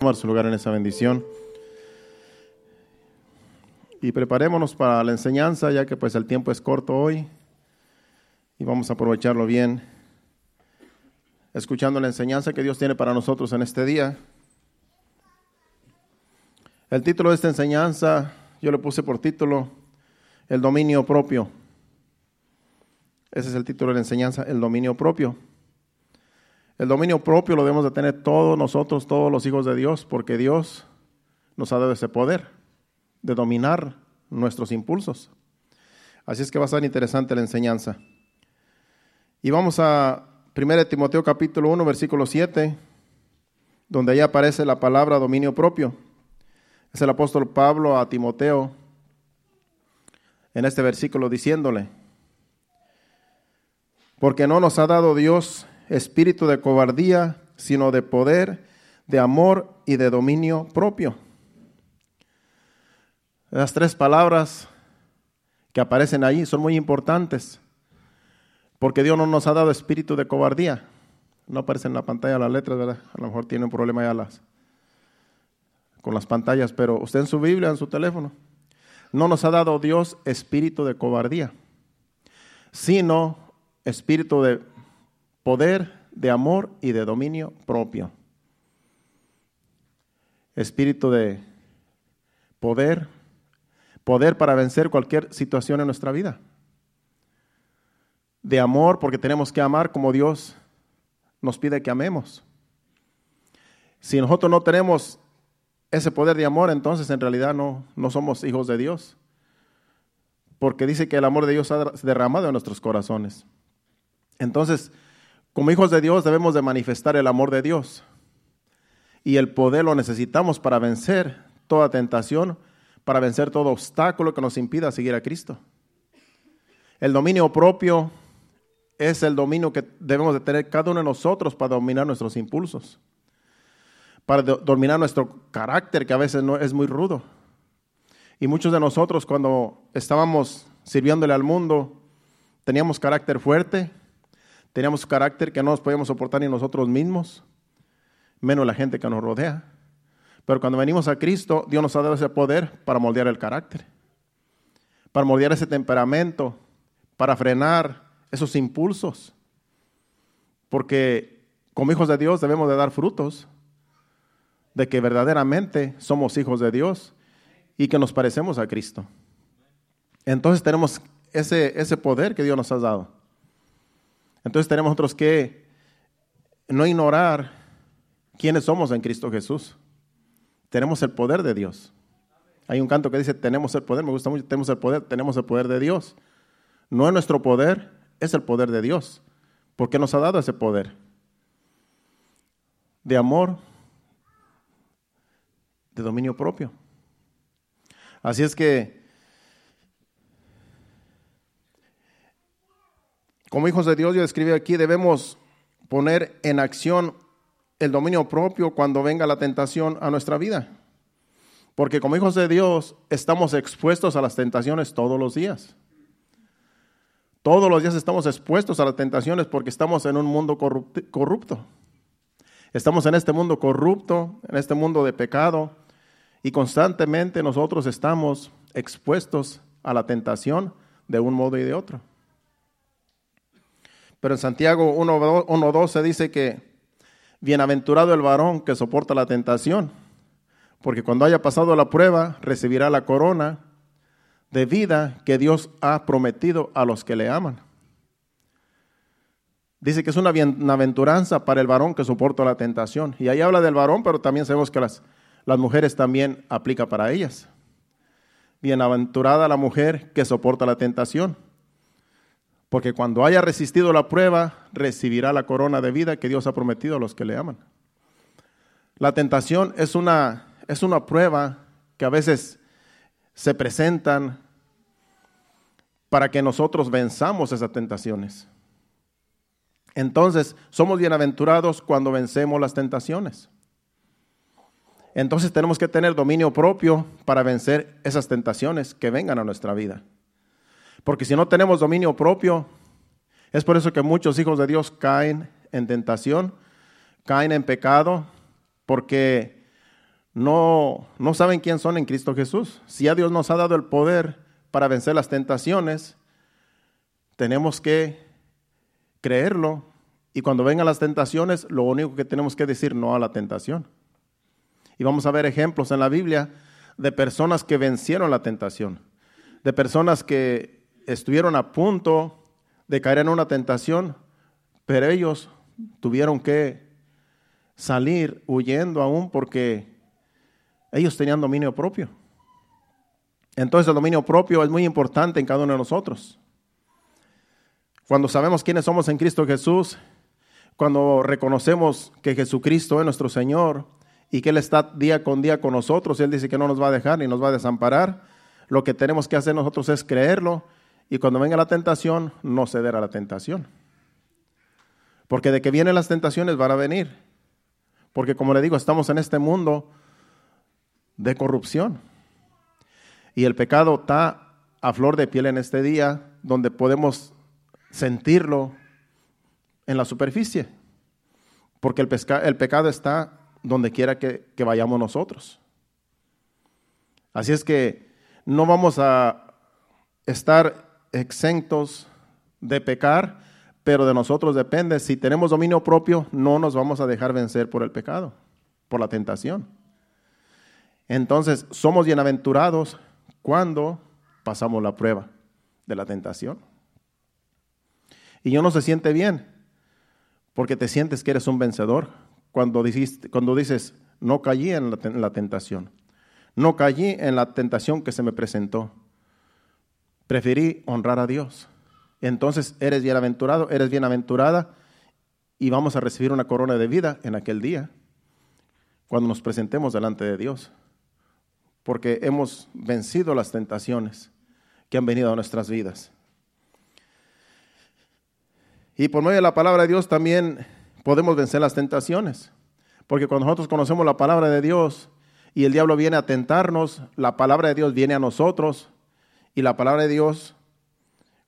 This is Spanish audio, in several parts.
tomar su lugar en esa bendición. Y preparémonos para la enseñanza, ya que pues el tiempo es corto hoy y vamos a aprovecharlo bien, escuchando la enseñanza que Dios tiene para nosotros en este día. El título de esta enseñanza, yo le puse por título, El dominio propio. Ese es el título de la enseñanza, El dominio propio. El dominio propio lo debemos de tener todos nosotros, todos los hijos de Dios, porque Dios nos ha dado ese poder de dominar nuestros impulsos. Así es que va a ser interesante la enseñanza. Y vamos a 1 Timoteo capítulo 1, versículo 7, donde ahí aparece la palabra dominio propio. Es el apóstol Pablo a Timoteo en este versículo diciéndole, porque no nos ha dado Dios espíritu de cobardía, sino de poder, de amor y de dominio propio. Las tres palabras que aparecen ahí son muy importantes, porque Dios no nos ha dado espíritu de cobardía. No aparecen en la pantalla las letras, ¿verdad? A lo mejor tiene un problema ya las, con las pantallas, pero usted en su Biblia, en su teléfono, no nos ha dado Dios espíritu de cobardía, sino espíritu de poder, de amor y de dominio propio. Espíritu de poder, poder para vencer cualquier situación en nuestra vida. De amor, porque tenemos que amar como Dios nos pide que amemos. Si nosotros no tenemos ese poder de amor, entonces en realidad no, no somos hijos de Dios. Porque dice que el amor de Dios ha derramado en nuestros corazones. Entonces, como hijos de Dios debemos de manifestar el amor de Dios. Y el poder lo necesitamos para vencer toda tentación, para vencer todo obstáculo que nos impida seguir a Cristo. El dominio propio es el dominio que debemos de tener cada uno de nosotros para dominar nuestros impulsos, para dominar nuestro carácter que a veces no es muy rudo. Y muchos de nosotros cuando estábamos sirviéndole al mundo teníamos carácter fuerte, Teníamos carácter que no nos podíamos soportar ni nosotros mismos, menos la gente que nos rodea. Pero cuando venimos a Cristo, Dios nos ha dado ese poder para moldear el carácter, para moldear ese temperamento, para frenar esos impulsos. Porque como hijos de Dios debemos de dar frutos de que verdaderamente somos hijos de Dios y que nos parecemos a Cristo. Entonces tenemos ese, ese poder que Dios nos ha dado. Entonces tenemos nosotros que no ignorar quiénes somos en Cristo Jesús. Tenemos el poder de Dios. Hay un canto que dice, tenemos el poder, me gusta mucho, tenemos el poder, tenemos el poder de Dios. No es nuestro poder, es el poder de Dios. Porque nos ha dado ese poder de amor, de dominio propio. Así es que Como hijos de Dios, yo escribí aquí, debemos poner en acción el dominio propio cuando venga la tentación a nuestra vida. Porque como hijos de Dios estamos expuestos a las tentaciones todos los días. Todos los días estamos expuestos a las tentaciones porque estamos en un mundo corrupto. Estamos en este mundo corrupto, en este mundo de pecado, y constantemente nosotros estamos expuestos a la tentación de un modo y de otro. Pero en Santiago 1.12 dice que bienaventurado el varón que soporta la tentación, porque cuando haya pasado la prueba recibirá la corona de vida que Dios ha prometido a los que le aman. Dice que es una bienaventuranza para el varón que soporta la tentación. Y ahí habla del varón, pero también sabemos que las, las mujeres también aplica para ellas. Bienaventurada la mujer que soporta la tentación porque cuando haya resistido la prueba, recibirá la corona de vida que Dios ha prometido a los que le aman. La tentación es una, es una prueba que a veces se presentan para que nosotros venzamos esas tentaciones. Entonces, somos bienaventurados cuando vencemos las tentaciones. Entonces tenemos que tener dominio propio para vencer esas tentaciones que vengan a nuestra vida. Porque si no tenemos dominio propio, es por eso que muchos hijos de Dios caen en tentación, caen en pecado, porque no, no saben quién son en Cristo Jesús. Si ya Dios nos ha dado el poder para vencer las tentaciones, tenemos que creerlo. Y cuando vengan las tentaciones, lo único que tenemos que decir no a la tentación. Y vamos a ver ejemplos en la Biblia de personas que vencieron la tentación, de personas que estuvieron a punto de caer en una tentación, pero ellos tuvieron que salir huyendo aún porque ellos tenían dominio propio. Entonces el dominio propio es muy importante en cada uno de nosotros. Cuando sabemos quiénes somos en Cristo Jesús, cuando reconocemos que Jesucristo es nuestro Señor y que Él está día con día con nosotros, Él dice que no nos va a dejar ni nos va a desamparar, lo que tenemos que hacer nosotros es creerlo y cuando venga la tentación, no ceder a la tentación. Porque de que vienen las tentaciones van a venir. Porque como le digo, estamos en este mundo de corrupción. Y el pecado está a flor de piel en este día, donde podemos sentirlo en la superficie. Porque el, pecado está donde quiera que vayamos nosotros. Así es que no vamos a estar exentos de pecar, pero de nosotros depende. Si tenemos dominio propio, no nos vamos a dejar vencer por el pecado, por la tentación. Entonces, somos bienaventurados cuando pasamos la prueba de la tentación. Y yo no se siente bien, porque te sientes que eres un vencedor cuando dices, cuando dices no caí en la, en la tentación, no caí en la tentación que se me presentó. Preferí honrar a Dios. Entonces eres bienaventurado, eres bienaventurada y vamos a recibir una corona de vida en aquel día, cuando nos presentemos delante de Dios porque hemos vencido las tentaciones que han venido a nuestras vidas. Y por medio de la palabra de Dios también podemos vencer las tentaciones, porque cuando nosotros conocemos la palabra de Dios y el diablo viene a tentarnos, la palabra de Dios viene a nosotros y la palabra de Dios,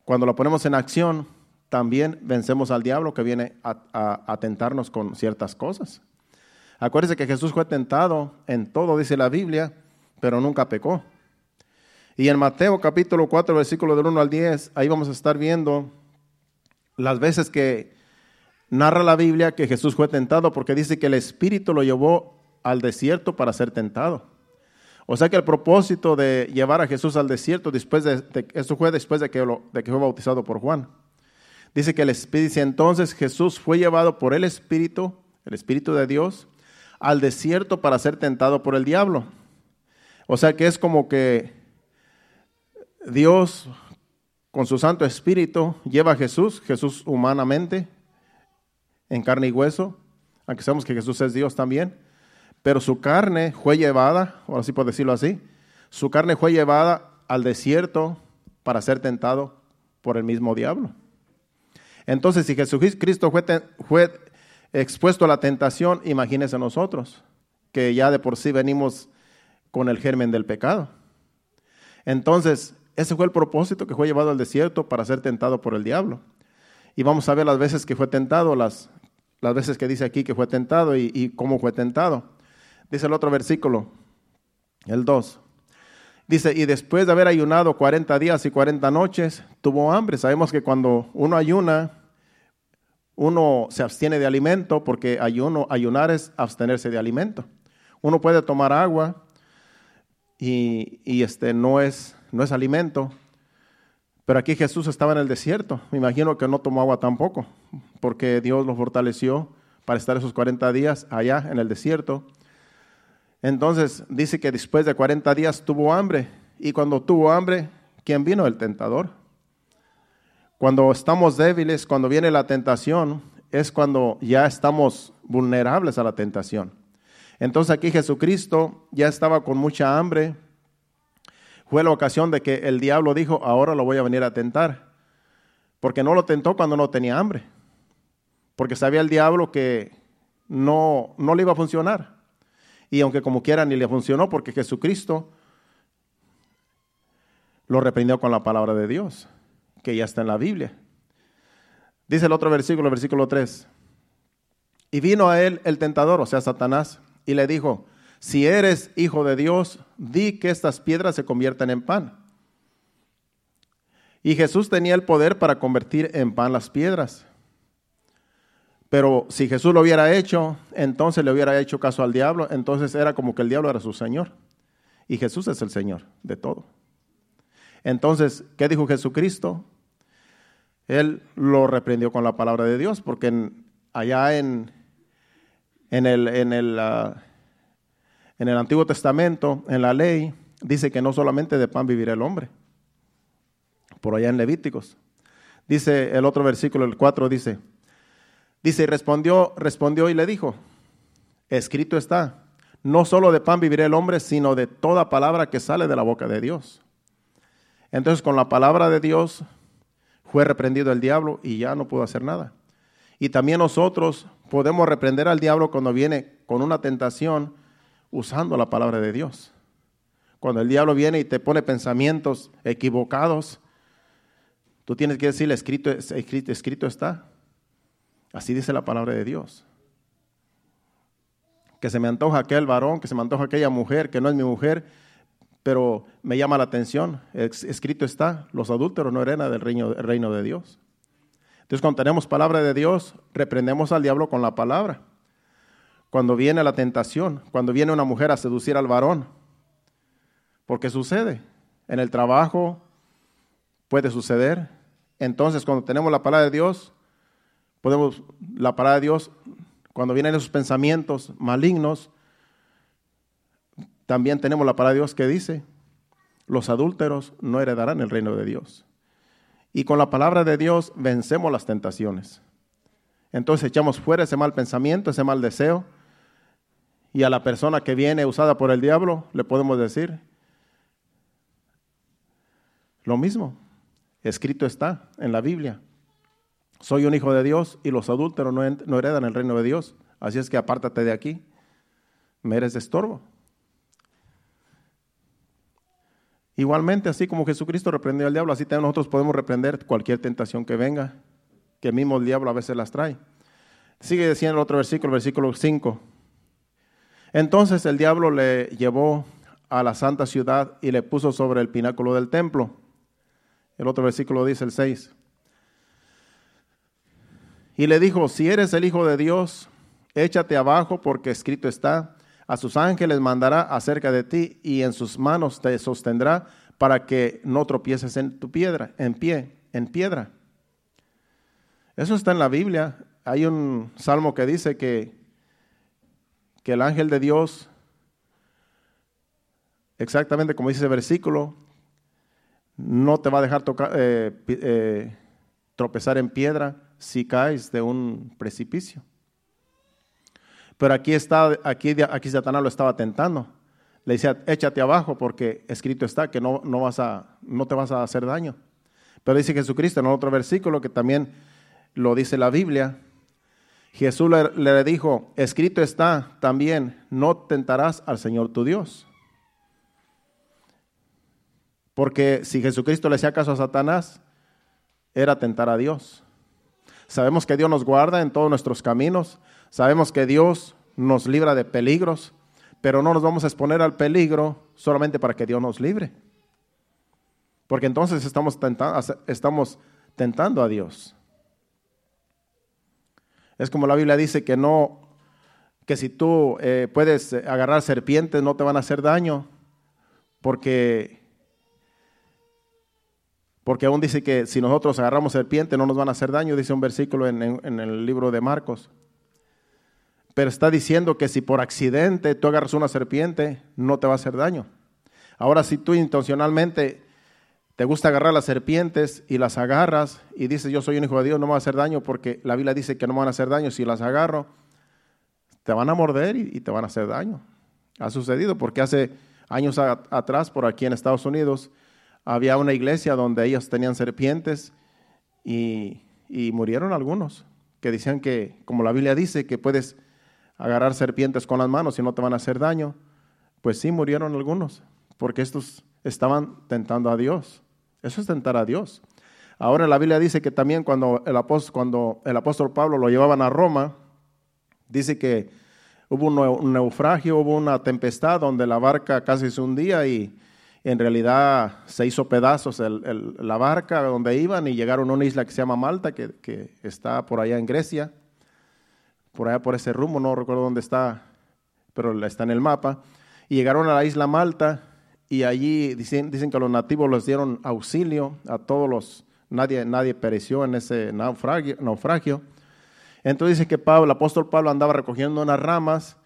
cuando la ponemos en acción, también vencemos al diablo que viene a, tentarnos con ciertas cosas. Acuérdense que Jesús fue tentado en todo, dice la Biblia, pero nunca pecó. Y en Mateo capítulo 4, versículo del 1 al 10, ahí vamos a estar viendo las veces que narra la Biblia que Jesús fue tentado, porque dice que el Espíritu lo llevó al desierto para ser tentado. O sea que el propósito de llevar a Jesús al desierto, después de, eso fue después de que, de que fue bautizado por Juan. Dice que el Espíritu, entonces Jesús fue llevado por el Espíritu, el Espíritu de Dios, al desierto para ser tentado por el diablo. O sea que es como que Dios con su Santo Espíritu lleva a Jesús, Jesús humanamente, en carne y hueso, aunque sabemos que Jesús es Dios también, pero su carne fue llevada, ahora sí por decirlo así, su carne fue llevada al desierto para ser tentado por el mismo diablo. Entonces, si Jesucristo fue, fue expuesto a la tentación, imagínense nosotros, que ya de por sí venimos con el germen del pecado. Entonces, ese fue el propósito que fue llevado al desierto para ser tentado por el diablo. Y vamos a ver las veces que fue tentado, las, veces que dice aquí que fue tentado y cómo fue tentado. Dice el otro versículo, el 2. Dice, y después de haber ayunado 40 días y 40 noches, tuvo hambre. Sabemos que cuando uno ayuna, uno se abstiene de alimento, porque ayuno, ayunar es abstenerse de alimento. Uno puede tomar agua, y, este, no, es, no es alimento. Pero aquí Jesús estaba en el desierto. Me imagino que no tomó agua tampoco, porque Dios lo fortaleció para estar esos 40 días allá en el desierto. Entonces dice que después de 40 días tuvo hambre. Y cuando tuvo hambre, ¿quién vino? El tentador. Cuando estamos débiles, cuando viene la tentación, es cuando ya estamos vulnerables a la tentación. Entonces aquí Jesucristo ya estaba con mucha hambre. Fue la ocasión de que el diablo dijo, ahora lo voy a venir a tentar. Porque no lo tentó cuando no tenía hambre. Porque sabía el diablo que no, no le iba a funcionar. Y aunque como quiera ni le funcionó porque Jesucristo lo reprendió con la palabra de Dios, que ya está en la Biblia. Dice el otro versículo, versículo 3. Y vino a él el tentador, o sea, Satanás, y le dijo, si eres hijo de Dios, di que estas piedras se conviertan en pan. Y Jesús tenía el poder para convertir en pan las piedras. Pero si Jesús lo hubiera hecho, entonces le hubiera hecho caso al diablo, entonces era como que el diablo era su Señor. Y Jesús es el Señor de todo. Entonces, ¿qué dijo Jesucristo? Él lo reprendió con la palabra de Dios, porque allá en, en, el, en, el, ah, en el Antiguo Testamento, en la ley, dice que no solamente de pan vivirá el hombre. Por allá en Levíticos. Dice el otro versículo, el 4, dice, dice, respondió, respondió y le dijo, escrito está, no solo de pan vivirá el hombre, sino de toda palabra que sale de la boca de Dios. Entonces con la palabra de Dios fue reprendido el diablo y ya no pudo hacer nada. Y también nosotros podemos reprender al diablo cuando viene con una tentación usando la palabra de Dios. Cuando el diablo viene y te pone pensamientos equivocados, tú tienes que decirle, escrito, escrito, escrito está. Así dice la palabra de Dios. Que se me antoja aquel varón, que se me antoja aquella mujer, que no es mi mujer, pero me llama la atención, escrito está, los adúlteros no heredan del reino, reino de Dios. Entonces cuando tenemos palabra de Dios, reprendemos al diablo con la palabra. Cuando viene la tentación, cuando viene una mujer a seducir al varón, porque sucede, en el trabajo puede suceder. Entonces cuando tenemos la palabra de Dios, podemos, la palabra de Dios, cuando vienen esos pensamientos malignos, también tenemos la palabra de Dios que dice, los adúlteros no heredarán el reino de Dios. Y con la palabra de Dios vencemos las tentaciones. Entonces echamos fuera ese mal pensamiento, ese mal deseo. Y a la persona que viene usada por el diablo le podemos decir lo mismo. Escrito está en la Biblia. Soy un hijo de Dios y los adúlteros no, heredan el reino de Dios. Así es que apártate de aquí. Me eres de estorbo. Igualmente, así como Jesucristo reprendió al diablo, así también nosotros podemos reprender cualquier tentación que venga, que mismo el diablo a veces las trae. Sigue diciendo el otro versículo, versículo 5. Entonces el diablo le llevó a la santa ciudad y le puso sobre el pináculo del templo. El otro versículo dice el 6. Y le dijo, si eres el Hijo de Dios, échate abajo porque escrito está, a sus ángeles mandará acerca de ti y en sus manos te sostendrá para que no tropieces en tu piedra, en pie, en piedra. Eso está en la Biblia. Hay un salmo que dice que, que el ángel de Dios, exactamente como dice ese versículo, no te va a dejar tocar, eh, eh, tropezar en piedra si caes de un precipicio. Pero aquí, está, aquí, aquí Satanás lo estaba tentando. Le decía, échate abajo porque escrito está que no, no, vas a, no te vas a hacer daño. Pero dice Jesucristo en otro versículo que también lo dice la Biblia. Jesús le, le dijo, escrito está también, no tentarás al Señor tu Dios. Porque si Jesucristo le hacía caso a Satanás, era tentar a Dios. Sabemos que Dios nos guarda en todos nuestros caminos. Sabemos que Dios nos libra de peligros, pero no nos vamos a exponer al peligro solamente para que Dios nos libre. Porque entonces estamos tentando, estamos tentando a Dios. Es como la Biblia dice que no, que si tú eh, puedes agarrar serpientes no te van a hacer daño, porque porque aún dice que si nosotros agarramos serpientes no nos van a hacer daño, dice un versículo en el libro de Marcos. Pero está diciendo que si por accidente tú agarras una serpiente, no te va a hacer daño. Ahora, si tú intencionalmente te gusta agarrar las serpientes y las agarras y dices, yo soy un hijo de Dios, no me va a hacer daño porque la Biblia dice que no me van a hacer daño. Si las agarro, te van a morder y, te van a hacer daño. Ha sucedido porque hace años atrás, por aquí en Estados Unidos, había una iglesia donde ellos tenían serpientes y, y murieron algunos, que decían que, como la Biblia dice, que puedes agarrar serpientes con las manos y no te van a hacer daño. Pues sí, murieron algunos, porque estos estaban tentando a Dios. Eso es tentar a Dios. Ahora la Biblia dice que también cuando el apóstol, cuando el apóstol Pablo lo llevaban a Roma, dice que hubo un naufragio, hubo una tempestad donde la barca casi se hundía y en realidad se hizo pedazos la barca donde iban y llegaron a una isla que se llama Malta, que, que, está por allá en Grecia, por allá por ese rumbo, no recuerdo dónde está, pero está en el mapa. Y llegaron a la isla Malta y allí dicen, dicen que los nativos les dieron auxilio a todos los, nadie, nadie pereció en ese naufragio. naufragio. Entonces dice que Pablo, el apóstol Pablo andaba recogiendo unas ramas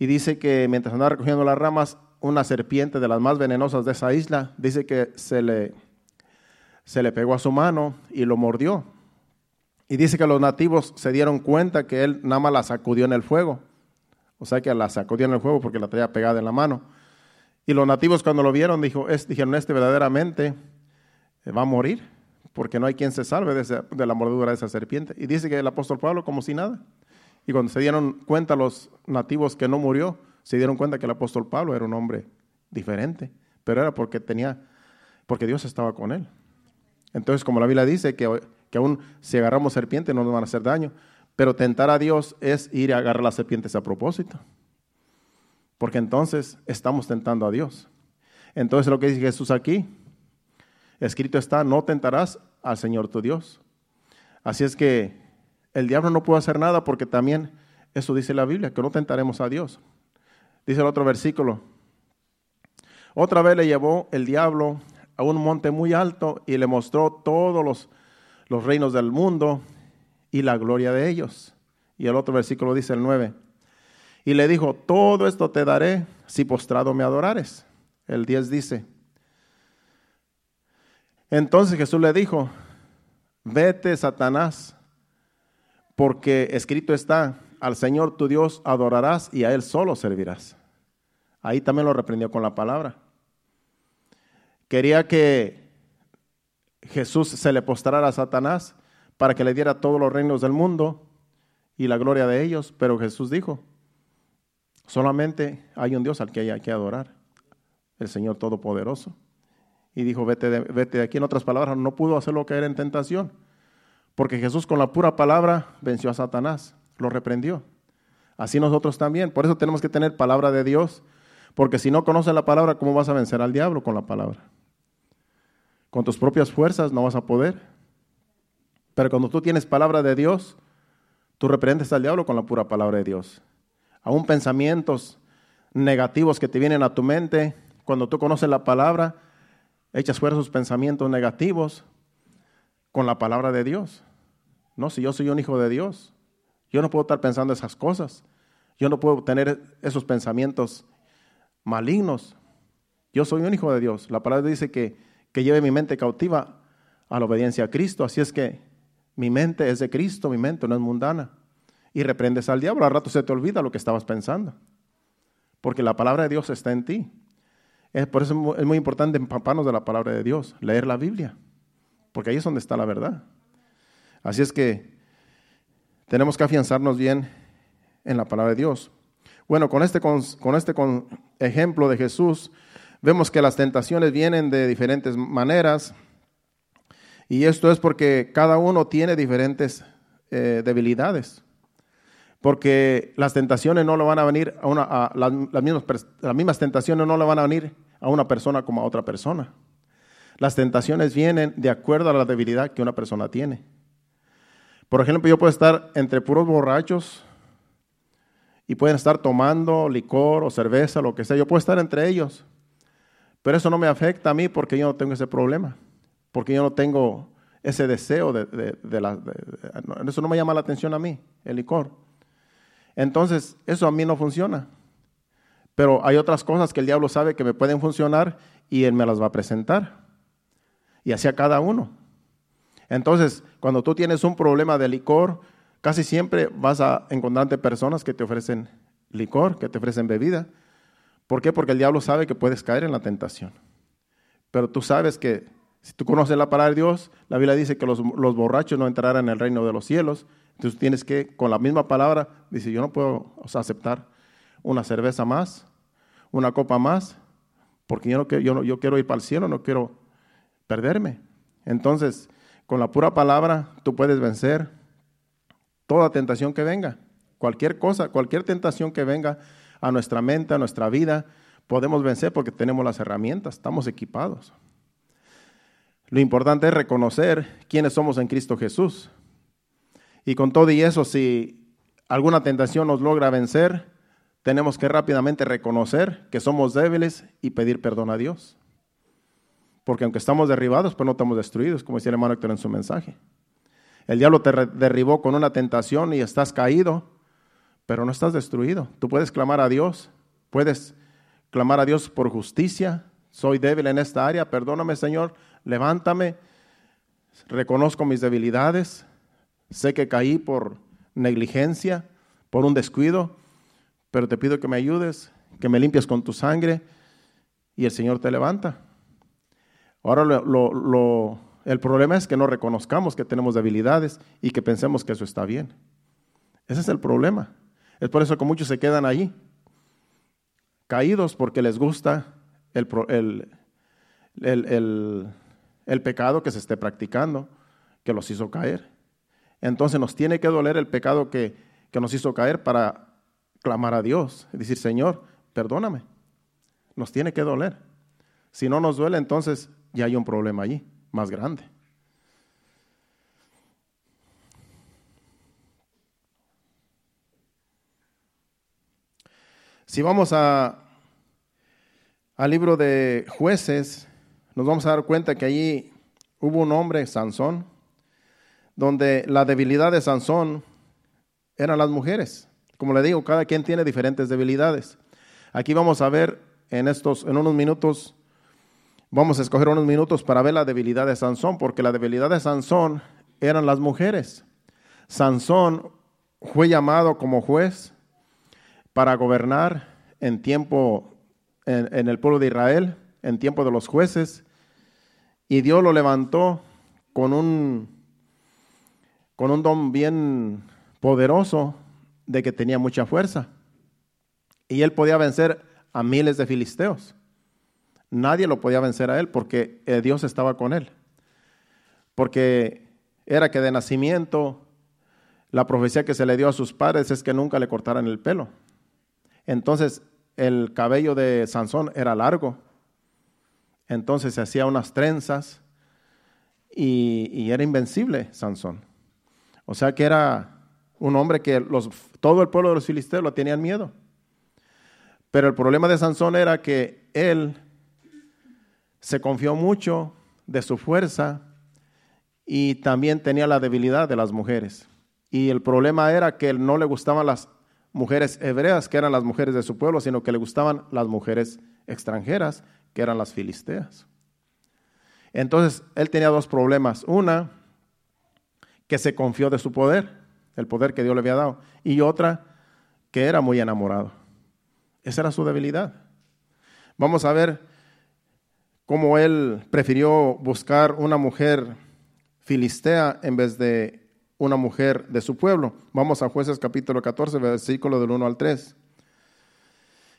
y dice que mientras andaba recogiendo las ramas, una serpiente de las más venenosas de esa isla, dice que se le, se le pegó a su mano y lo mordió. Y dice que los nativos se dieron cuenta que él nada más la sacudió en el fuego. O sea que la sacudió en el fuego porque la traía pegada en la mano. Y los nativos cuando lo vieron dijo, dijeron, este verdaderamente va a morir porque no hay quien se salve de, la mordedura de esa serpiente. Y dice que el apóstol Pablo como si nada. Y cuando se dieron cuenta los nativos que no murió, se dieron cuenta que el apóstol Pablo era un hombre diferente, pero era porque tenía, porque Dios estaba con él. Entonces, como la Biblia dice que, que aún si agarramos serpientes no nos van a hacer daño, pero tentar a Dios es ir a agarrar las serpientes a propósito, porque entonces estamos tentando a Dios. Entonces lo que dice Jesús aquí, escrito está, no tentarás al Señor tu Dios. Así es que el diablo no puede hacer nada porque también eso dice la Biblia, que no tentaremos a Dios. Dice el otro versículo. Otra vez le llevó el diablo a un monte muy alto y le mostró todos los, reinos del mundo y la gloria de ellos. Y el otro versículo dice el 9. Y le dijo, todo esto te daré si postrado me adorares. El 10 dice. Entonces Jesús le dijo, vete Satanás, porque escrito está, al Señor tu Dios adorarás y a Él solo servirás. Ahí también lo reprendió con la palabra. Quería que Jesús se le postrara a Satanás para que le diera todos los reinos del mundo y la gloria de ellos, pero Jesús dijo, solamente hay un Dios al que hay que adorar, el Señor Todopoderoso. Y dijo, vete de, vete de aquí. En otras palabras, no pudo hacerlo caer en tentación, porque Jesús con la pura palabra venció a Satanás lo reprendió. Así nosotros también. Por eso tenemos que tener palabra de Dios. Porque si no conoces la palabra, ¿cómo vas a vencer al diablo con la palabra? Con tus propias fuerzas no vas a poder. Pero cuando tú tienes palabra de Dios, tú reprendes al diablo con la pura palabra de Dios. Aún pensamientos negativos que te vienen a tu mente, cuando tú conoces la palabra, echas fuera esos pensamientos negativos con la palabra de Dios. No, si yo soy un hijo de Dios, yo no puedo estar pensando esas cosas. Yo no puedo tener esos pensamientos malignos. Yo soy un hijo de Dios. La palabra dice que, que lleve mi mente cautiva a la obediencia a Cristo. Así es que mi mente es de Cristo, mi mente no es mundana. Y reprendes al diablo, al rato se te olvida lo que estabas pensando. Porque la palabra de Dios está en ti. Es, por eso es muy importante empaparnos de la palabra de Dios, leer la Biblia. Porque ahí es donde está la verdad. Así es que tenemos que afianzarnos bien en la palabra de Dios. Bueno, con este, con, este ejemplo de Jesús, vemos que las tentaciones vienen de diferentes maneras. Y esto es porque cada uno tiene diferentes eh, debilidades. Porque las tentaciones no le van a venir a una, las, mismas, las mismas tentaciones no le van a venir a una persona como a otra persona. Las tentaciones vienen de acuerdo a la debilidad que una persona tiene. Por ejemplo, yo puedo estar entre puros borrachos y pueden estar tomando licor o cerveza, lo que sea. Yo puedo estar entre ellos. Pero eso no me afecta a mí porque yo no tengo ese problema. Porque yo no tengo ese deseo de, de, la... eso no me llama la atención a mí, el licor. Entonces, eso a mí no funciona. Pero hay otras cosas que el diablo sabe que me pueden funcionar y él me las va a presentar. Y así a cada uno. Entonces, cuando tú tienes un problema de licor, casi siempre vas a encontrarte personas que te ofrecen licor, que te ofrecen bebida. ¿Por qué? Porque el diablo sabe que puedes caer en la tentación. Pero tú sabes que si tú conoces la palabra de Dios, la Biblia dice que los, borrachos no entrarán en el reino de los cielos. Entonces tienes que, con la misma palabra, dice, yo no puedo aceptar una cerveza más, una copa más, porque yo, no, yo, yo quiero ir para el cielo, no quiero perderme. Entonces, con la pura palabra tú puedes vencer toda tentación que venga. Cualquier cosa, cualquier tentación que venga a nuestra mente, a nuestra vida, podemos vencer porque tenemos las herramientas, estamos equipados. Lo importante es reconocer quiénes somos en Cristo Jesús. Y con todo y eso, si alguna tentación nos logra vencer, tenemos que rápidamente reconocer que somos débiles y pedir perdón a Dios. Porque aunque estamos derribados, pues no estamos destruidos, como decía el hermano Héctor en su mensaje. El diablo te derribó con una tentación y estás caído, pero no estás destruido. Tú puedes clamar a Dios, puedes clamar a Dios por justicia. Soy débil en esta área, perdóname Señor, levántame, reconozco mis debilidades, sé que caí por negligencia, por un descuido, pero te pido que me ayudes, que me limpies con tu sangre y el Señor te levanta. Ahora el problema es que no reconozcamos que tenemos debilidades y que pensemos que eso está bien. Ese es el problema. Es por eso que muchos se quedan allí, caídos porque les gusta el, el pecado que se esté practicando, que los hizo caer. Entonces nos tiene que doler el pecado que, que nos hizo caer para clamar a Dios y decir, Señor, perdóname. Nos tiene que doler. Si no nos duele, entonces ya hay un problema allí, más grande. Si vamos a, al libro de jueces, nos vamos a dar cuenta que allí hubo un hombre, Sansón, donde la debilidad de Sansón eran las mujeres. Como le digo, cada quien tiene diferentes debilidades. Aquí vamos a ver en estos, en unos minutos, vamos a escoger unos minutos para ver la debilidad de Sansón, porque la debilidad de Sansón eran las mujeres. Sansón fue llamado como juez para gobernar en tiempo, en, el pueblo de Israel, en tiempo de los jueces, y Dios lo levantó con un, con un don bien poderoso de que tenía mucha fuerza. Y él podía vencer a miles de filisteos. Nadie lo podía vencer a él porque eh, Dios estaba con él. Porque era que de nacimiento la profecía que se le dio a sus padres es que nunca le cortaran el pelo. Entonces el cabello de Sansón era largo. Entonces se hacía unas trenzas y, era invencible Sansón. O sea que era un hombre que los, todo el pueblo de los filisteos lo tenían miedo. Pero el problema de Sansón era que él se confió mucho de su fuerza y también tenía la debilidad de las mujeres. Y el problema era que no le gustaban las mujeres hebreas, que eran las mujeres de su pueblo, sino que le gustaban las mujeres extranjeras, que eran las filisteas. Entonces, él tenía dos problemas. Una, que se confió de su poder el poder que Dios le había dado, y otra que era muy enamorado. Esa era su debilidad. Vamos a ver cómo él prefirió buscar una mujer filistea en vez de una mujer de su pueblo. Vamos a jueces capítulo 14, versículo del 1 al 3.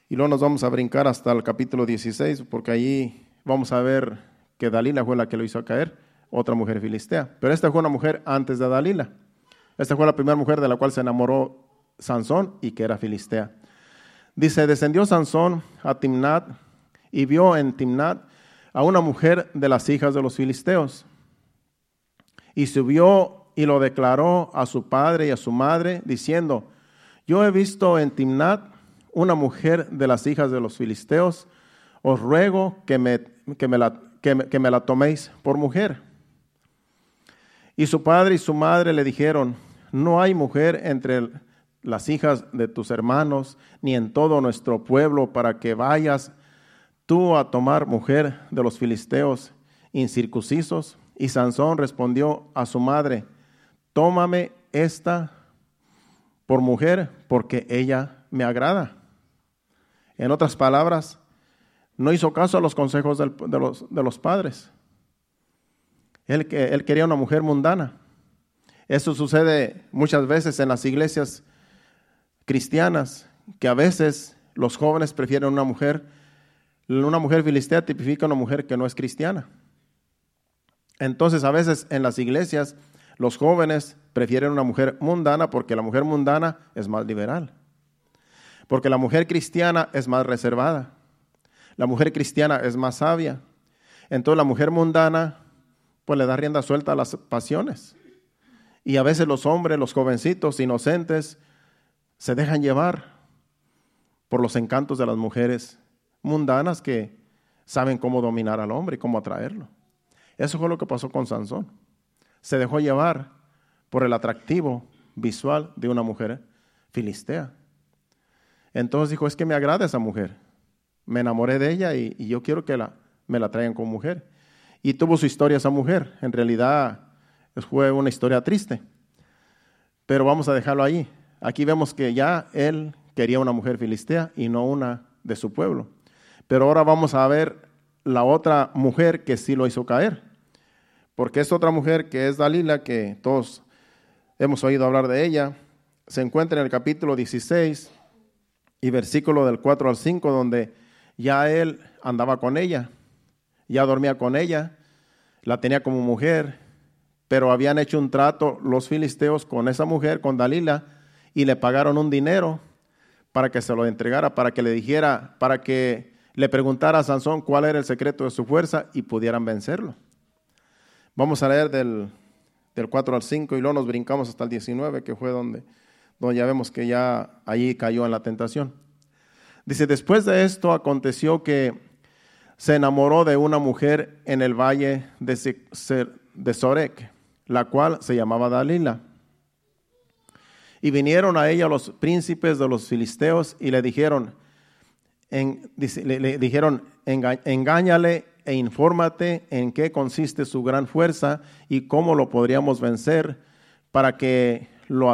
Y luego nos vamos a brincar hasta el capítulo 16, porque allí vamos a ver que Dalila fue la que lo hizo caer, otra mujer filistea. Pero esta fue una mujer antes de Dalila. Esta fue la primera mujer de la cual se enamoró Sansón y que era filistea. Dice, descendió Sansón a Timnat y vio en Timnat a una mujer de las hijas de los filisteos. Y subió y lo declaró a su padre y a su madre, diciendo, yo he visto en Timnat una mujer de las hijas de los filisteos, os ruego que me, que me, la, que me la toméis por mujer. Y su padre y su madre le dijeron, no hay mujer entre las hijas de tus hermanos, ni en todo nuestro pueblo, para que vayas a tomar mujer de los filisteos incircuncisos. Y Sansón respondió a su madre, tómame esta por mujer, porque ella me agrada. En otras palabras, no hizo caso a los consejos de, los, de los padres. Él, él quería una mujer mundana. Eso sucede muchas veces en las iglesias cristianas, que a veces los jóvenes prefieren una mujer, una mujer filistea tipifica una mujer que no es cristiana. Entonces a veces en las iglesias los jóvenes prefieren una mujer mundana porque la mujer mundana es más liberal. Porque la mujer cristiana es más reservada. La mujer cristiana es más sabia. Entonces la mujer mundana pues le da rienda suelta a las pasiones. Y a veces los hombres, los jovencitos inocentes, se dejan llevar por los encantos de las mujeres mundanas que saben cómo dominar al hombre y cómo atraerlo. Eso fue lo que pasó con Sansón. Se dejó llevar por el atractivo visual de una mujer filistea. Entonces dijo, es que me agrada esa mujer. Me enamoré de ella y, yo quiero que me la traigan como mujer. Y tuvo su historia esa mujer. En realidad fue una historia triste. Pero vamos a dejarlo ahí. Aquí vemos que ya él quería una mujer filistea y no una de su pueblo. Pero ahora vamos a ver la otra mujer que sí lo hizo caer. Porque es otra mujer que es Dalila, que todos hemos oído hablar de ella. Se encuentra en el capítulo 16 y versículo del 4 al 5, donde ya él andaba con ella, ya dormía con ella, la tenía como mujer, pero habían hecho un trato los filisteos con esa mujer, con Dalila, y le pagaron un dinero para que se lo entregara, para que le dijera, para que le preguntara a Sansón cuál era el secreto de su fuerza y pudieran vencerlo. Vamos a leer del, 4 al 5 y luego nos brincamos hasta el 19, que fue donde, donde ya vemos que ya allí cayó en la tentación. Dice, después de esto aconteció que se enamoró de una mujer en el valle de, de Sorek, la cual se llamaba Dalila. Y vinieron a ella los príncipes de los filisteos y le dijeron, le, dijeron, engáñale e infórmate en qué consiste su gran fuerza y cómo lo podríamos vencer para que lo,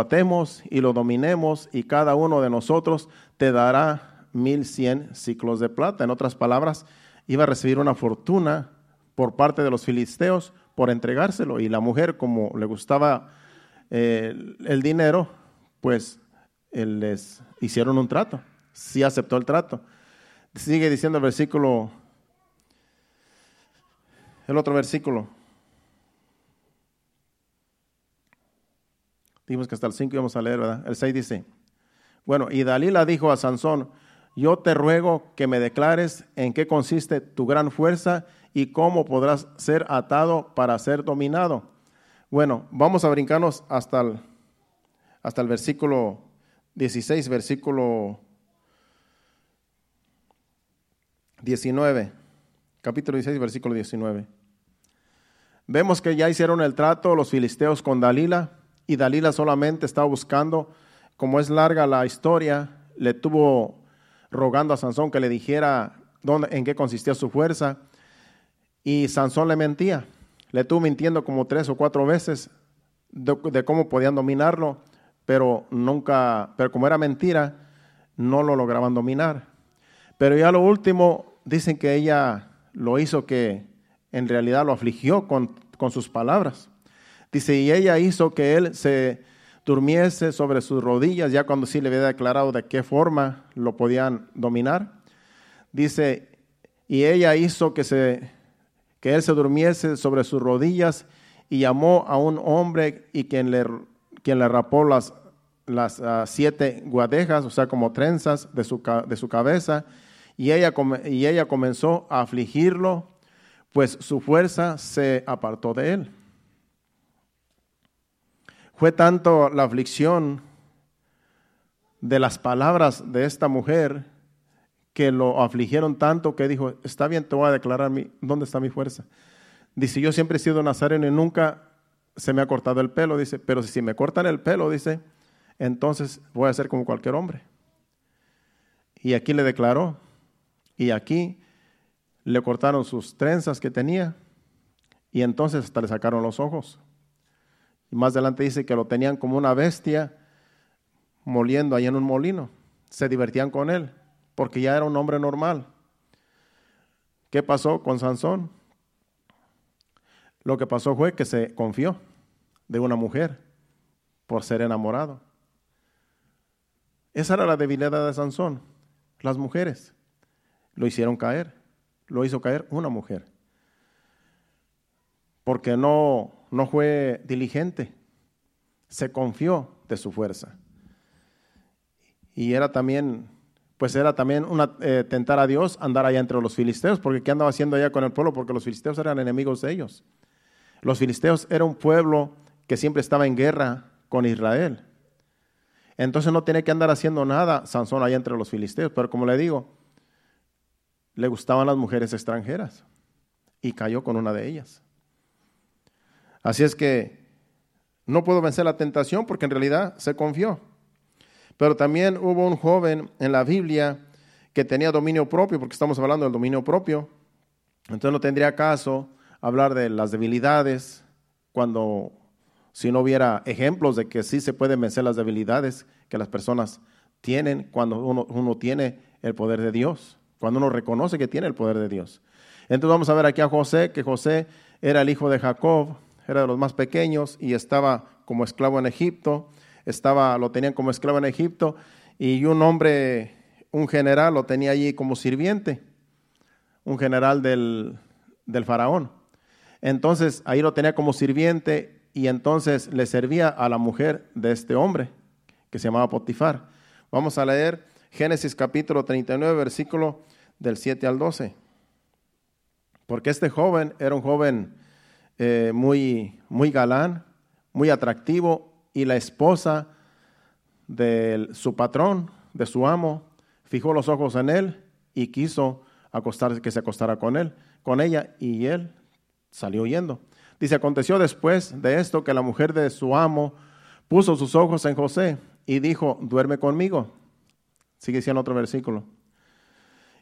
atemos y lo dominemos y cada uno de nosotros te dará mil cien ciclos de plata. En otras palabras, iba a recibir una fortuna por parte de los filisteos por entregárselo. Y la mujer, como le gustaba eh, el dinero, pues les hicieron un trato. Sí aceptó el trato. Sigue diciendo el versículo, el otro versículo. Dijimos que hasta el 5 íbamos a leer, ¿verdad? El 6 dice, bueno, y Dalila dijo a Sansón, yo te ruego que me declares en qué consiste tu gran fuerza y cómo podrás ser atado para ser dominado. Bueno, vamos a brincarnos hasta el, hasta el versículo 16, versículo 19, capítulo 16, versículo 19. Vemos que ya hicieron el trato los filisteos con Dalila y Dalila solamente estaba buscando, como es larga la historia, le tuvo rogando a Sansón que le dijera dónde, en qué consistía su fuerza. Y Sansón le mentía. Le estuvo mintiendo como tres o cuatro veces de, cómo podían dominarlo, pero nunca, pero como era mentira, no lo lograban dominar. Pero ya lo último, dicen que ella lo hizo que en realidad lo afligió con, con sus palabras. Dice, y ella hizo que él se durmiese sobre sus rodillas, ya cuando sí le había declarado de qué forma lo podían dominar. Dice, y ella hizo que, se, que él se durmiese sobre sus rodillas y llamó a un hombre y quien le, quien le rapó las, las ah, siete guadejas, o sea, como trenzas de su, de su cabeza, y ella, y ella comenzó a afligirlo, pues su fuerza se apartó de él. Fue tanto la aflicción de las palabras de esta mujer que lo afligieron tanto que dijo, está bien, te voy a declarar dónde está mi fuerza. Dice, yo siempre he sido nazareno y nunca se me ha cortado el pelo, dice, pero si me cortan el pelo, dice, entonces voy a ser como cualquier hombre. Y aquí le declaró, y aquí le cortaron sus trenzas que tenía, y entonces hasta le sacaron los ojos. Y más adelante dice que lo tenían como una bestia moliendo ahí en un molino. Se divertían con él, porque ya era un hombre normal. ¿Qué pasó con Sansón? Lo que pasó fue que se confió de una mujer por ser enamorado. Esa era la debilidad de Sansón. Las mujeres lo hicieron caer. Lo hizo caer una mujer. Porque no no fue diligente, se confió de su fuerza. Y era también, pues era también una, eh, tentar a Dios andar allá entre los filisteos, porque ¿qué andaba haciendo allá con el pueblo? Porque los filisteos eran enemigos de ellos. Los filisteos era un pueblo que siempre estaba en guerra con Israel. Entonces no tiene que andar haciendo nada Sansón allá entre los filisteos, pero como le digo, le gustaban las mujeres extranjeras y cayó con una de ellas. Así es que no pudo vencer la tentación porque en realidad se confió. Pero también hubo un joven en la Biblia que tenía dominio propio, porque estamos hablando del dominio propio. Entonces no tendría caso hablar de las debilidades cuando si no hubiera ejemplos de que sí se pueden vencer las debilidades que las personas tienen cuando uno, uno tiene el poder de Dios, cuando uno reconoce que tiene el poder de Dios. Entonces vamos a ver aquí a José, que José era el hijo de Jacob, era de los más pequeños y estaba como esclavo en Egipto estaba, lo tenían como esclavo en Egipto y un hombre, un general, lo tenía allí como sirviente, un general del, del faraón. Entonces ahí lo tenía como sirviente y entonces le servía a la mujer de este hombre que se llamaba Potifar. Vamos a leer Génesis capítulo 39, versículo del 7 al 12. Porque este joven era un joven eh, muy, muy galán, muy atractivo y la esposa de su patrón, de su amo, fijó los ojos en él y quiso acostarse, que se acostara con él, con ella, y él salió huyendo. Dice, aconteció después de esto que la mujer de su amo puso sus ojos en José y dijo, duerme conmigo. Sigue diciendo otro versículo.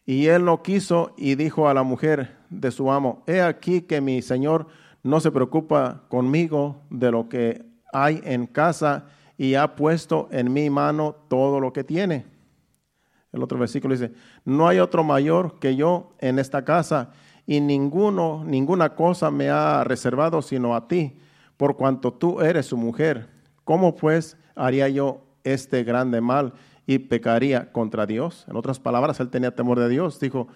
Y él no quiso y dijo a la mujer de su amo, he aquí que mi señor no se preocupa conmigo de lo que hay en casa y ha puesto en mi mano todo lo que tiene. El otro versículo dice, no hay otro mayor que yo en esta casa y ninguno, ninguna cosa me ha reservado sino a ti, por cuanto tú eres su mujer. ¿Cómo pues haría yo este grande mal y pecaría contra Dios? En otras palabras, él tenía temor de Dios. Dijo,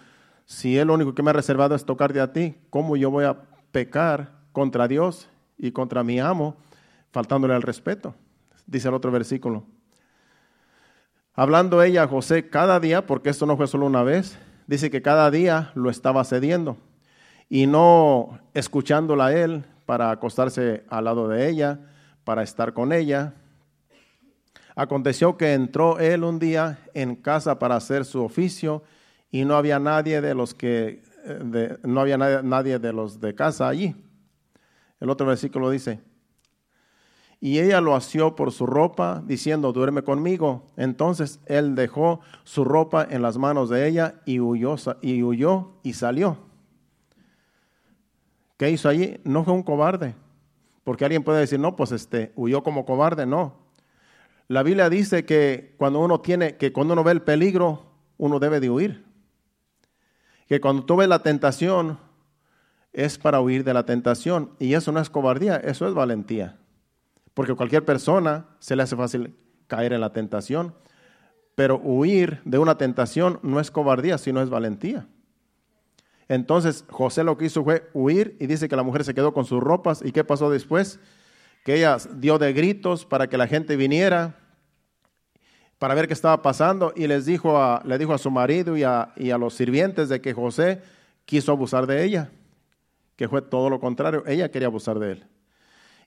si él lo único que me ha reservado es tocarte a ti, ¿cómo yo voy a pecar contra Dios y contra mi amo? faltándole al respeto. Dice el otro versículo. Hablando ella a José cada día, porque esto no fue solo una vez, dice que cada día lo estaba cediendo y no escuchándola a él para acostarse al lado de ella, para estar con ella. Aconteció que entró él un día en casa para hacer su oficio y no había nadie de los que eh, no había nadie de los de casa allí. El otro versículo dice, y ella lo asió por su ropa, diciendo, duerme conmigo. Entonces él dejó su ropa en las manos de ella y huyó y, huyó y salió. ¿Qué hizo allí? No fue un cobarde. Porque alguien puede decir, no, pues este, huyó como cobarde. No. La Biblia dice que cuando uno tiene, que cuando uno ve el peligro, uno debe de huir. Que cuando tú ves la tentación, es para huir de la tentación. Y eso no es cobardía, eso es valentía. Porque cualquier persona se le hace fácil caer en la tentación. Pero huir de una tentación no es cobardía, sino es valentía. Entonces José lo que hizo fue huir y dice que la mujer se quedó con sus ropas. ¿Y qué pasó después? Que ella dio de gritos para que la gente viniera para ver qué estaba pasando y les dijo a, le dijo a su marido y a, y a los sirvientes de que José quiso abusar de ella, que fue todo lo contrario, ella quería abusar de él.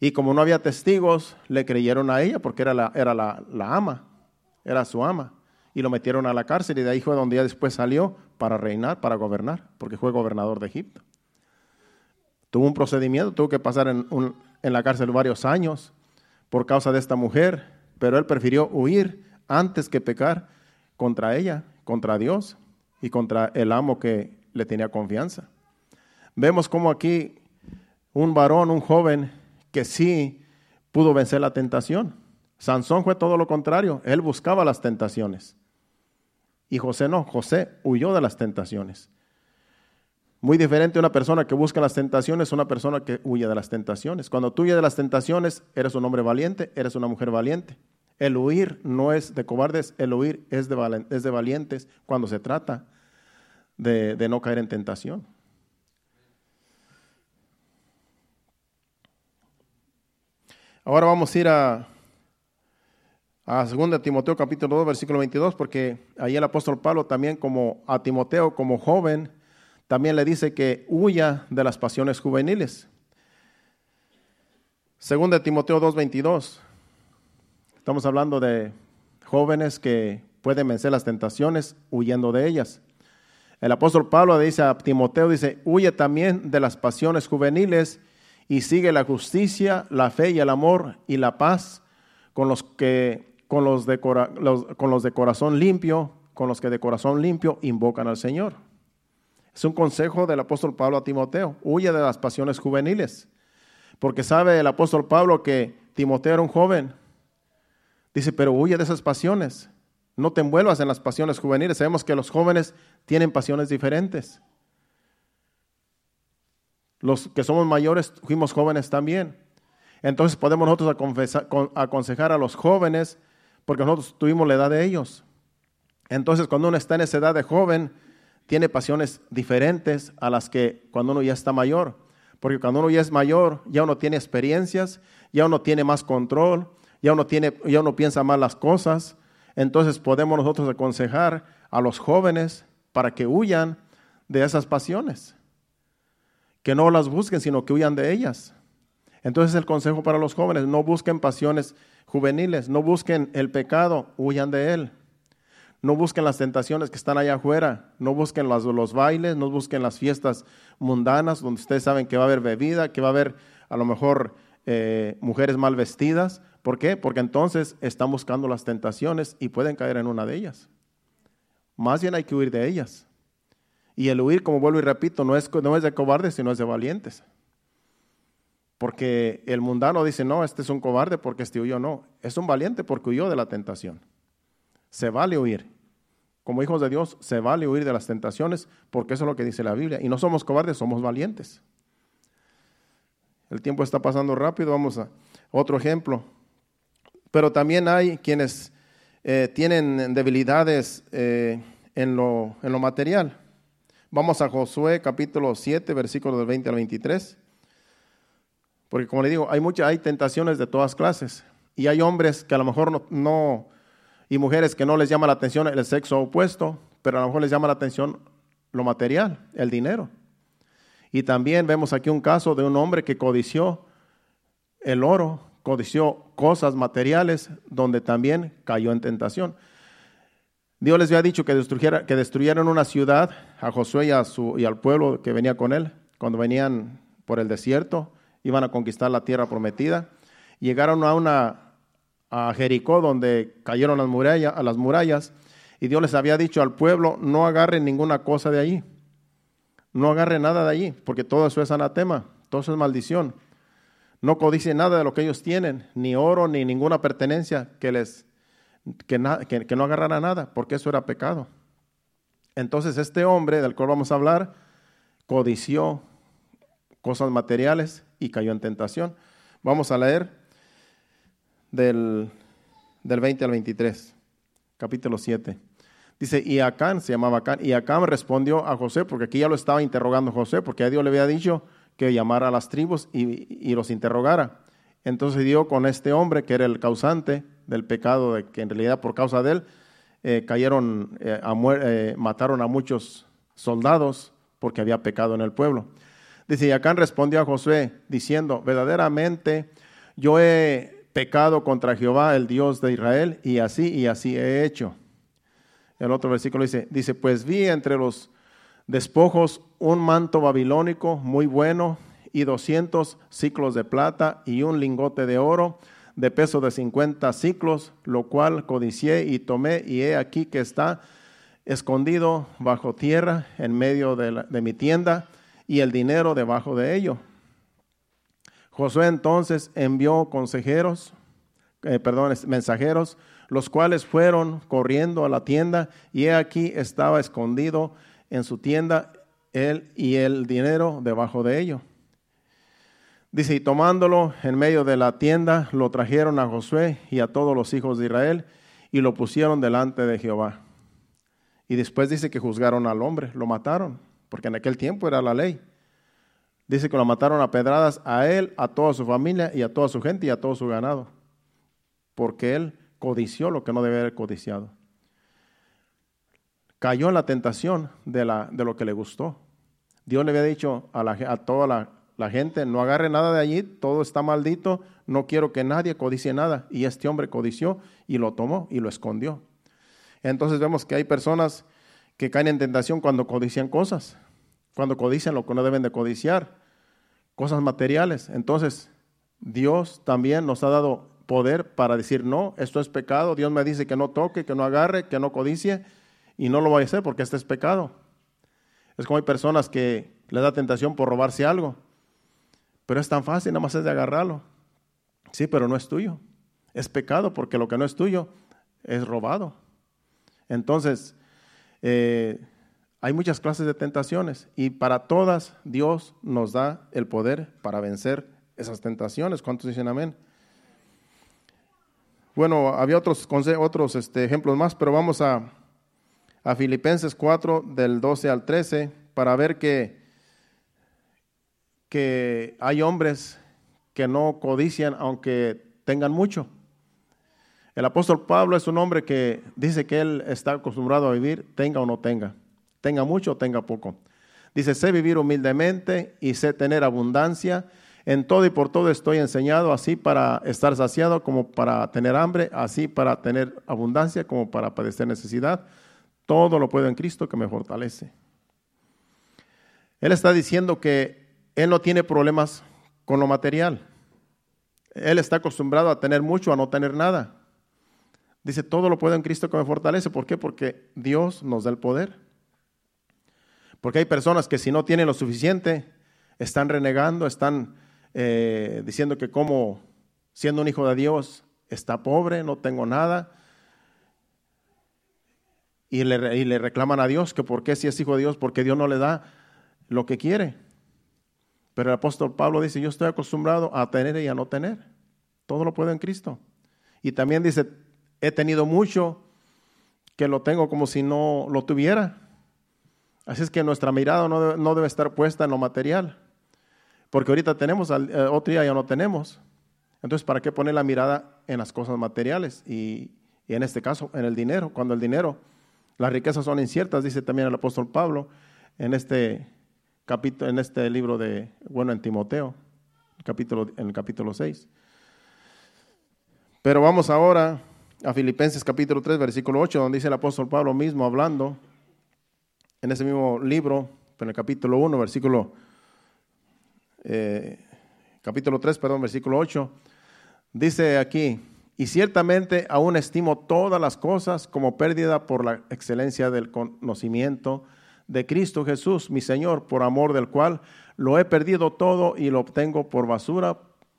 Y como no había testigos, le creyeron a ella porque era la, era la, ama, era su ama. Y lo metieron a la cárcel y de ahí fue donde ella después salió para reinar, para gobernar, porque fue gobernador de Egipto. Tuvo un procedimiento, tuvo que pasar en, en la cárcel varios años por causa de esta mujer, pero él prefirió huir antes que pecar contra ella, contra Dios y contra el amo que le tenía confianza. Vemos como aquí un varón, un joven, que sí pudo vencer la tentación. Sansón fue todo lo contrario, él buscaba las tentaciones. Y José no, José huyó de las tentaciones. Muy diferente una persona que busca las tentaciones, una persona que huye de las tentaciones. Cuando tú huyes de las tentaciones, eres un hombre valiente, eres una mujer valiente. El huir no es de cobardes, el huir es de, es de valientes cuando se trata de, de no caer en tentación. Ahora vamos a ir a, a 2 Timoteo capítulo 2, versículo 22, porque ahí el apóstol Pablo también como a Timoteo como joven, también le dice que huya de las pasiones juveniles. 2 Timoteo 2, 22. Estamos hablando de jóvenes que pueden vencer las tentaciones huyendo de ellas. El apóstol Pablo dice a Timoteo, dice, huye también de las pasiones juveniles y sigue la justicia, la fe y el amor y la paz con los que con los, de con los de corazón limpio, con los que de corazón limpio invocan al Señor. Es un consejo del apóstol Pablo a Timoteo, huye de las pasiones juveniles, porque sabe el apóstol Pablo que Timoteo era un joven. Dice, pero huye de esas pasiones, no te envuelvas en las pasiones juveniles. Sabemos que los jóvenes tienen pasiones diferentes. Los que somos mayores fuimos jóvenes también. Entonces podemos nosotros aconsejar a los jóvenes porque nosotros tuvimos la edad de ellos. Entonces, cuando uno está en esa edad de joven, tiene pasiones diferentes a las que cuando uno ya está mayor. Porque cuando uno ya es mayor, ya uno tiene experiencias, ya uno tiene más control, ya uno, tiene, ya uno piensa más las cosas. Entonces podemos nosotros aconsejar a los jóvenes para que huyan de esas pasiones. Que no las busquen, sino que huyan de ellas. Entonces el consejo para los jóvenes, no busquen pasiones juveniles, no busquen el pecado, huyan de él. No busquen las tentaciones que están allá afuera, no busquen los, bailes, no busquen las fiestas mundanas donde ustedes saben que va a haber bebida, que va a haber a lo mejor eh, mujeres mal vestidas. ¿Por qué? Porque entonces están buscando las tentaciones y pueden caer en una de ellas. Más bien hay que huir de ellas. Y el huir, como vuelvo y repito, no es, no es de cobardes, sino es de valientes. Porque el mundano dice, no, este es un cobarde porque este huyó. No, es un valiente porque huyó de la tentación. Se vale huir. Como hijos de Dios, se vale huir de las tentaciones porque eso es lo que dice la Biblia. Y no somos cobardes, somos valientes. El tiempo está pasando rápido, vamos a otro ejemplo. Pero también hay quienes eh, tienen debilidades eh, en, lo, en lo material. Vamos a Josué capítulo 7, versículos del 20 al 23. Porque como le digo, hay muchas, hay tentaciones de todas clases. Y hay hombres que a lo mejor no, y mujeres que no les llama la atención el sexo opuesto, pero a lo mejor les llama la atención lo material, el dinero. Y también vemos aquí un caso de un hombre que codició el oro, codició cosas materiales, donde también cayó en tentación. Dios les había dicho que, destruyera, que destruyeran una ciudad a Josué y, a su, y al pueblo que venía con él, cuando venían por el desierto iban a conquistar la tierra prometida. Llegaron a una a Jericó donde cayeron las murallas, a las murallas y Dios les había dicho al pueblo, no agarren ninguna cosa de allí. No agarren nada de allí, porque todo eso es anatema, todo eso es maldición. No codicien nada de lo que ellos tienen, ni oro, ni ninguna pertenencia que les que, que, que no agarrara nada, porque eso era pecado. Entonces este hombre del cual vamos a hablar codició cosas materiales y cayó en tentación. Vamos a leer del, del 20 al 23, capítulo 7. Dice, y Acán, se llamaba Acán, y Acán respondió a José, porque aquí ya lo estaba interrogando José, porque a Dios le había dicho que llamara a las tribus y, los interrogara. Entonces dio con este hombre, que era el causante del pecado, de que en realidad por causa de él eh, cayeron, eh, a eh, mataron a muchos soldados porque había pecado en el pueblo. Dice, y Acán respondió a Josué diciendo, verdaderamente yo he pecado contra Jehová, el Dios de Israel, y así y así he hecho. El otro versículo dice, dice, pues vi entre los despojos un manto babilónico muy bueno y doscientos ciclos de plata y un lingote de oro de peso de cincuenta ciclos, lo cual codicié y tomé y he aquí que está escondido bajo tierra en medio de, de mi tienda y el dinero debajo de ello. Josué entonces envió consejeros, eh, perdón, mensajeros, los cuales fueron corriendo a la tienda y he aquí estaba escondido en su tienda él y el dinero debajo de ello. Dice, y tomándolo en medio de la tienda, lo trajeron a Josué y a todos los hijos de Israel y lo pusieron delante de Jehová. Y después dice que juzgaron al hombre, lo mataron porque en aquel tiempo era la ley. Dice que lo mataron a pedradas a él, a toda su familia y a toda su gente y a todo su ganado. Porque él codició lo que no debe haber codiciado. Cayó en la tentación de, la, de lo que le gustó. Dios le había dicho a, a toda la, la gente, no agarre nada de allí, todo está maldito, no quiero que nadie codicie nada. Y este hombre codició y lo tomó y lo escondió. Entonces vemos que hay personas que caen en tentación cuando codician cosas, cuando codician lo que no deben de codiciar, cosas materiales. Entonces, Dios también nos ha dado poder para decir, no, esto es pecado, Dios me dice que no toque, que no agarre, que no codicie, y no lo voy a hacer porque este es pecado. Es como hay personas que les da tentación por robarse algo, pero es tan fácil, nada más es de agarrarlo. Sí, pero no es tuyo. Es pecado porque lo que no es tuyo es robado. Entonces, eh, hay muchas clases de tentaciones y para todas Dios nos da el poder para vencer esas tentaciones. ¿Cuántos dicen amén? Bueno, había otros, otros este, ejemplos más, pero vamos a, a Filipenses 4 del 12 al 13 para ver que, que hay hombres que no codician aunque tengan mucho. El apóstol Pablo es un hombre que dice que él está acostumbrado a vivir, tenga o no tenga, tenga mucho o tenga poco. Dice, sé vivir humildemente y sé tener abundancia. En todo y por todo estoy enseñado, así para estar saciado como para tener hambre, así para tener abundancia como para padecer necesidad. Todo lo puedo en Cristo que me fortalece. Él está diciendo que él no tiene problemas con lo material. Él está acostumbrado a tener mucho, a no tener nada. Dice, todo lo puedo en Cristo que me fortalece. ¿Por qué? Porque Dios nos da el poder. Porque hay personas que si no tienen lo suficiente, están renegando, están eh, diciendo que como siendo un hijo de Dios está pobre, no tengo nada. Y le, y le reclaman a Dios que por qué si es hijo de Dios, porque Dios no le da lo que quiere. Pero el apóstol Pablo dice, yo estoy acostumbrado a tener y a no tener. Todo lo puedo en Cristo. Y también dice, he tenido mucho que lo tengo como si no lo tuviera. Así es que nuestra mirada no debe, estar puesta en lo material, porque ahorita tenemos, eh, otro día ya no tenemos. Entonces, ¿para qué poner la mirada en las cosas materiales? Y, y en este caso, en el dinero, cuando el dinero, las riquezas son inciertas, dice también el apóstol Pablo en este capítulo, en este libro de, bueno, en Timoteo, capítulo, en el capítulo 6. Pero vamos ahora a Filipenses capítulo 3, versículo 8, donde dice el apóstol Pablo mismo hablando en ese mismo libro, en el capítulo 1, versículo, eh, capítulo 3, perdón, versículo 8, dice aquí, y ciertamente aún estimo todas las cosas como pérdida por la excelencia del conocimiento de Cristo Jesús, mi Señor, por amor del cual lo he perdido todo y lo obtengo por basura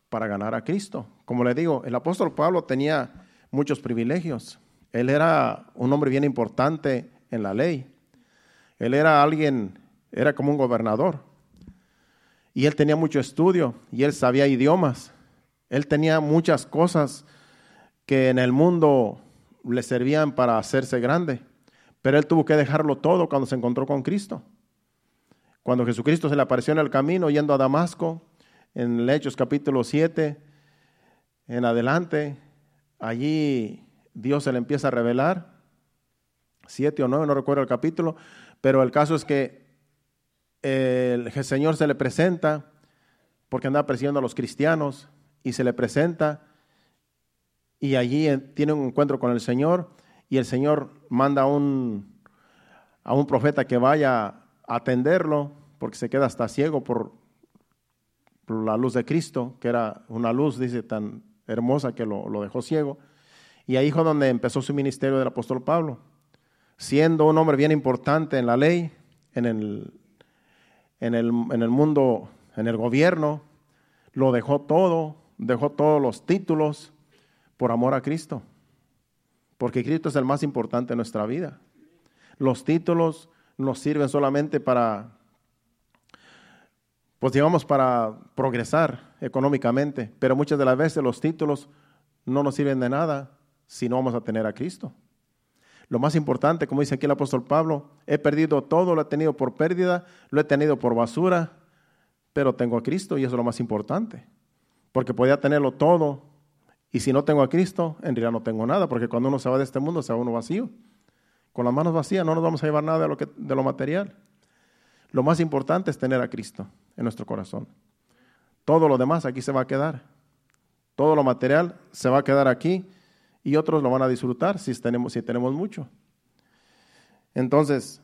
para ganar a Cristo. Como le digo, el apóstol Pablo tenía muchos privilegios. Él era un hombre bien importante en la ley. Él era alguien, era como un gobernador. Y él tenía mucho estudio y él sabía idiomas. Él tenía muchas cosas que en el mundo le servían para hacerse grande. Pero él tuvo que dejarlo todo cuando se encontró con Cristo. Cuando Jesucristo se le apareció en el camino yendo a Damasco, en Hechos capítulo 7, en adelante, allí Dios se le empieza a revelar, siete o nueve, no recuerdo el capítulo, pero el caso es que el Señor se le presenta, porque andaba persiguiendo a los cristianos, y se le presenta, y allí tiene un encuentro con el Señor, y el Señor manda a un, a un profeta que vaya a atenderlo, porque se queda hasta ciego por, la luz de Cristo, que era una luz, dice, tan hermosa que lo, dejó ciego. Y ahí fue donde empezó su ministerio del apóstol Pablo, siendo un hombre bien importante en la ley, en el, en el, en el mundo, en el gobierno, lo dejó todo, dejó todos los títulos por amor a Cristo, porque Cristo es el más importante en nuestra vida. Los títulos nos sirven solamente para pues digamos, para progresar económicamente, pero muchas de las veces los títulos no nos sirven de nada si no vamos a tener a Cristo. Lo más importante, como dice aquí el apóstol Pablo, he perdido todo, lo he tenido por pérdida, lo he tenido por basura, pero tengo a Cristo y eso es lo más importante. Porque podía tenerlo todo y si no tengo a Cristo, en realidad no tengo nada, porque cuando uno se va de este mundo se va uno vacío. Con las manos vacías no nos vamos a llevar nada de lo, material. Lo más importante es tener a Cristo en nuestro corazón. Todo lo demás aquí se va a quedar. Todo lo material se va a quedar aquí y otros lo van a disfrutar si tenemos, si tenemos mucho. Entonces,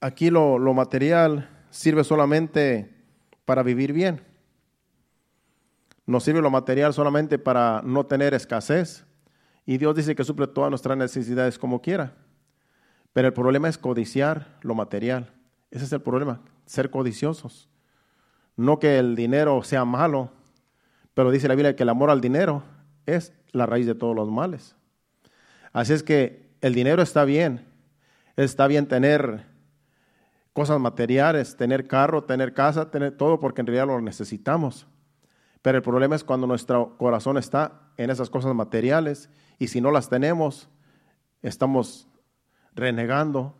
aquí lo, lo material sirve solamente para vivir bien. No sirve lo material solamente para no tener escasez. Y Dios dice que suple todas nuestras necesidades como quiera. Pero el problema es codiciar lo material. Ese es el problema, ser codiciosos. No que el dinero sea malo, pero dice la Biblia que el amor al dinero es la raíz de todos los males. Así es que el dinero está bien. Está bien tener cosas materiales, tener carro, tener casa, tener todo, porque en realidad lo necesitamos. Pero el problema es cuando nuestro corazón está en esas cosas materiales y si no las tenemos, estamos renegando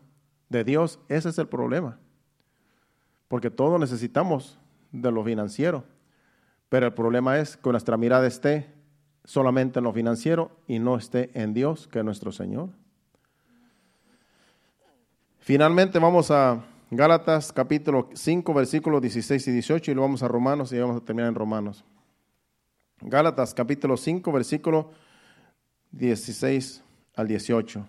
de Dios. Ese es el problema. Porque todos necesitamos de lo financiero. Pero el problema es que nuestra mirada esté solamente en lo financiero y no esté en Dios, que es nuestro Señor. Finalmente vamos a Gálatas capítulo 5, versículos 16 y 18 y luego vamos a Romanos y vamos a terminar en Romanos. Gálatas capítulo 5, versículo 16 al 18.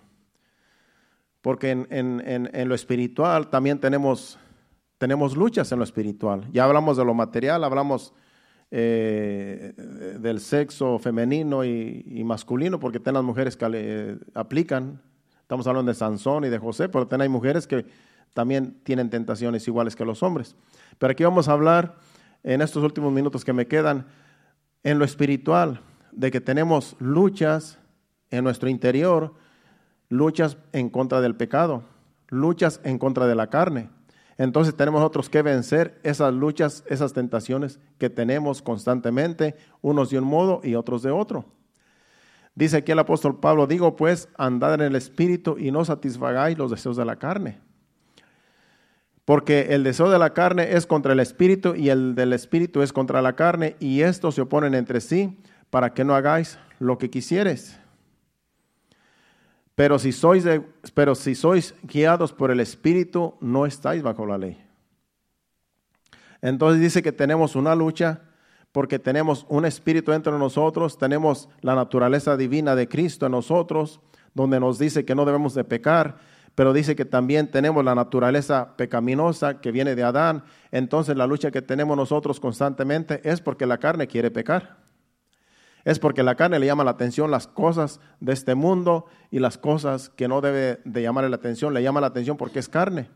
Porque en, lo espiritual también tenemos, tenemos luchas en lo espiritual. Ya hablamos de lo material, hablamos eh, del sexo femenino y, masculino, porque tienen las mujeres que aplican. Estamos hablando de Sansón y de José, pero también hay mujeres que también tienen tentaciones iguales que los hombres. Pero aquí vamos a hablar, en estos últimos minutos que me quedan, en lo espiritual, de que tenemos luchas en nuestro interior, luchas en contra del pecado, luchas en contra de la carne. Entonces tenemos nosotros que vencer esas luchas, esas tentaciones que tenemos constantemente, unos de un modo y otros de otro. Dice aquí el apóstol Pablo, digo pues, andad en el espíritu y no satisfagáis los deseos de la carne porque el deseo de la carne es contra el espíritu y el del espíritu es contra la carne, y estos se oponen entre sí para que no hagáis lo que quisieres. Pero si sois, pero si sois guiados por el espíritu, no estáis bajo la ley. Entonces dice que tenemos una lucha porque tenemos un espíritu entre nosotros, tenemos la naturaleza divina de Cristo en nosotros, donde nos dice que no debemos de pecar pero dice que también tenemos la naturaleza pecaminosa que viene de Adán. Entonces la lucha que tenemos nosotros constantemente es porque la carne quiere pecar. Es porque la carne le llama la atención las cosas de este mundo y las cosas que no debe de llamarle la atención, le llama la atención porque es carne.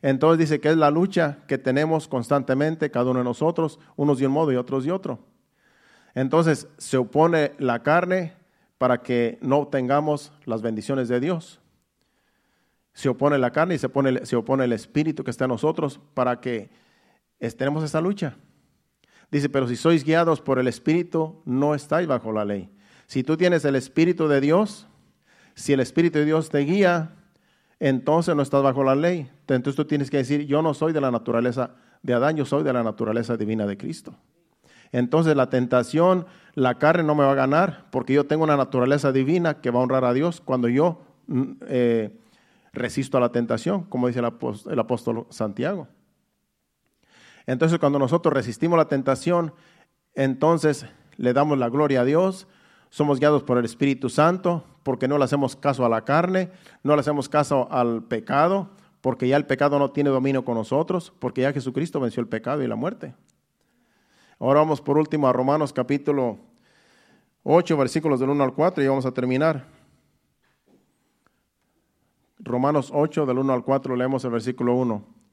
Entonces dice que es la lucha que tenemos constantemente cada uno de nosotros, unos de un modo y otros de otro. Entonces se opone la carne para que no obtengamos las bendiciones de Dios se opone la carne y se, pone, opone el espíritu que está en nosotros para que estemos esa lucha. Dice, pero si sois guiados por el espíritu, no estáis bajo la ley. Si tú tienes el espíritu de Dios, si el espíritu de Dios te guía, entonces no estás bajo la ley. Entonces tú tienes que decir, yo no soy de la naturaleza de Adán, yo soy de la naturaleza divina de Cristo. Entonces la tentación, la carne no me va a ganar porque yo tengo una naturaleza divina que va a honrar a Dios cuando yo mm, eh, resisto a la tentación, como dice el apóstol, Santiago. Entonces cuando nosotros resistimos la tentación, entonces le damos la gloria a Dios, somos guiados por el Espíritu Santo, porque no le hacemos caso a la carne, no le hacemos caso al pecado, porque ya el pecado no tiene dominio con nosotros, porque ya Jesucristo venció el pecado y la muerte. Ahora vamos por último a Romanos capítulo 8, versículos del 1 al 4 y vamos a terminar. Romanos 8, del 1 al 4, leemos el versículo 1.